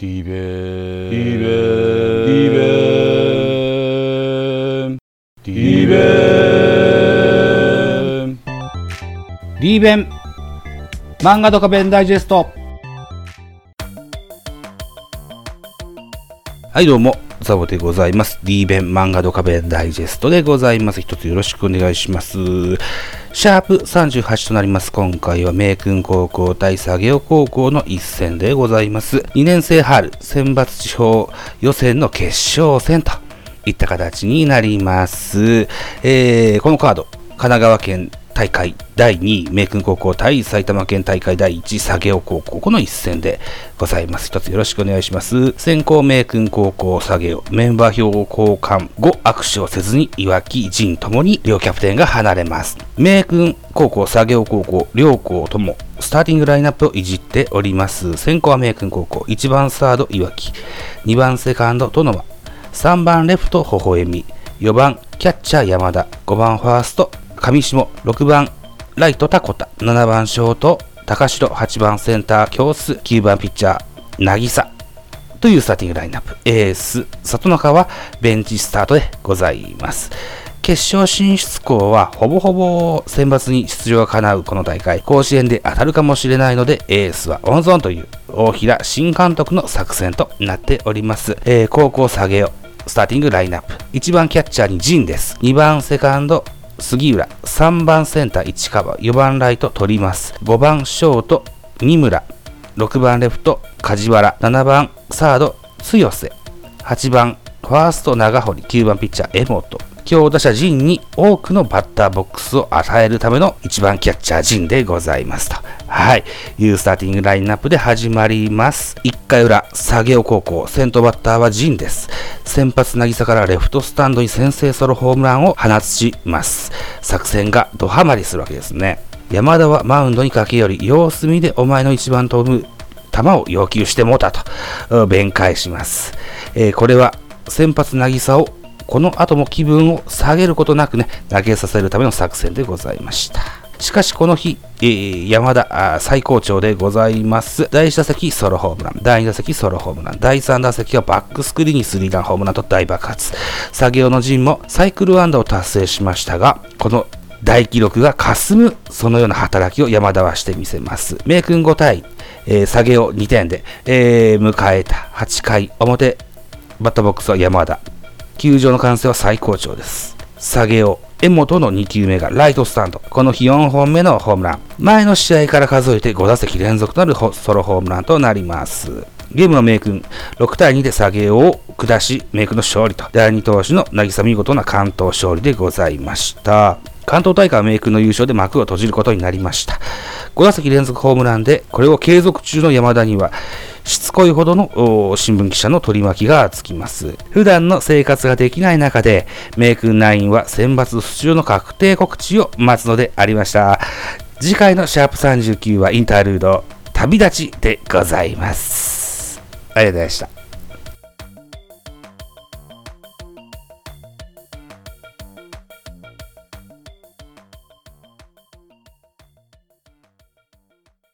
リベンリベンリベンリベンリーベン漫画ドカベンダイジェスト。はいどうもザボでございます。リーベン漫画ドカベンダイジェストでございます。一つよろしくお願いします。シャープ38となります。今回は名君高校対作業高校の一戦でございます。2年生春選抜地方予選の決勝戦といった形になります。えー、このカード、神奈川県大会第2位、名君高校対埼玉県大会第1位、作業高校、この一戦でございます。一つよろしくお願いします。先行名君高校作業、メンバー表を交換後、握手をせずに、岩木、陣ともに両キャプテンが離れます。名君高校、作業高校、両校とも、スターティングラインナップをいじっております。先行は名君高校、1番サード、岩木、2番セカンド、殿間、3番レフト、微笑み、4番キャッチャー、山田、5番ファースト、上下、6番ライト、タコタ、7番ショート、高城、8番センター、京須、9番ピッチャー、渚というスターティングラインナップ。エース、里中はベンチスタートでございます。決勝進出校はほぼほぼ選抜に出場が叶うこの大会、甲子園で当たるかもしれないので、エースは温存という大平新監督の作戦となっております。えー高校下げよ。スターティングラインナップ。1番キャッチャーにジンです。2番セカンド、杉浦。3番センター市川。4番ライト取ります。5番ショート、二村。6番レフト、梶原。7番サード、強瀬。8番ファースト長堀、9番ピッチャー江本。強打者陣に多くのバッターボックスを与えるための1番キャッチャー陣でございますと。はい。いうスターティングラインナップで始まります。1回裏、作業高校、先頭バッターは陣です。先発渚からレフトスタンドに先制ソロホームランを放ちます。作戦がドハマりするわけですね。山田はマウンドに駆け寄り、様子見でお前の一番飛ぶ球を要求してもうたと、弁解します。えーこれは先発渚をこの後も気分を下げることなくね、投げさせるための作戦でございました。しかしこの日、えー山田最高潮でございます。第1打席ソロホームラン、第2打席ソロホームラン、第3打席はバックスクリーンにスリーランホームランと大爆発。作業の陣もサイクルアンダを達成しましたが、この大記録が霞む、そのような働きを山田はしてみせます。名君5対、えー下げを2点で、えー迎えた8回表、バッターボックスは山田。球場の歓声は最高潮です。下げを、江本の2球目がライトスタンド。この日4本目のホームラン。前の試合から数えて5打席連続となるソロホームランとなります。ゲームの名君、6対2で下げを下し、名君の勝利と、第2投手の渚見事な関東勝利でございました。関東大会は名君の優勝で幕を閉じることになりました。5打席連続ホームランで、これを継続中の山田には、しつこいほどの新聞記者の取り巻きがつきます。普段の生活ができない中で、メイクナインは選抜出場の確定告知を待つのでありました。次回のシャープ39はインタールード、旅立ちでございます。ありがとうございました。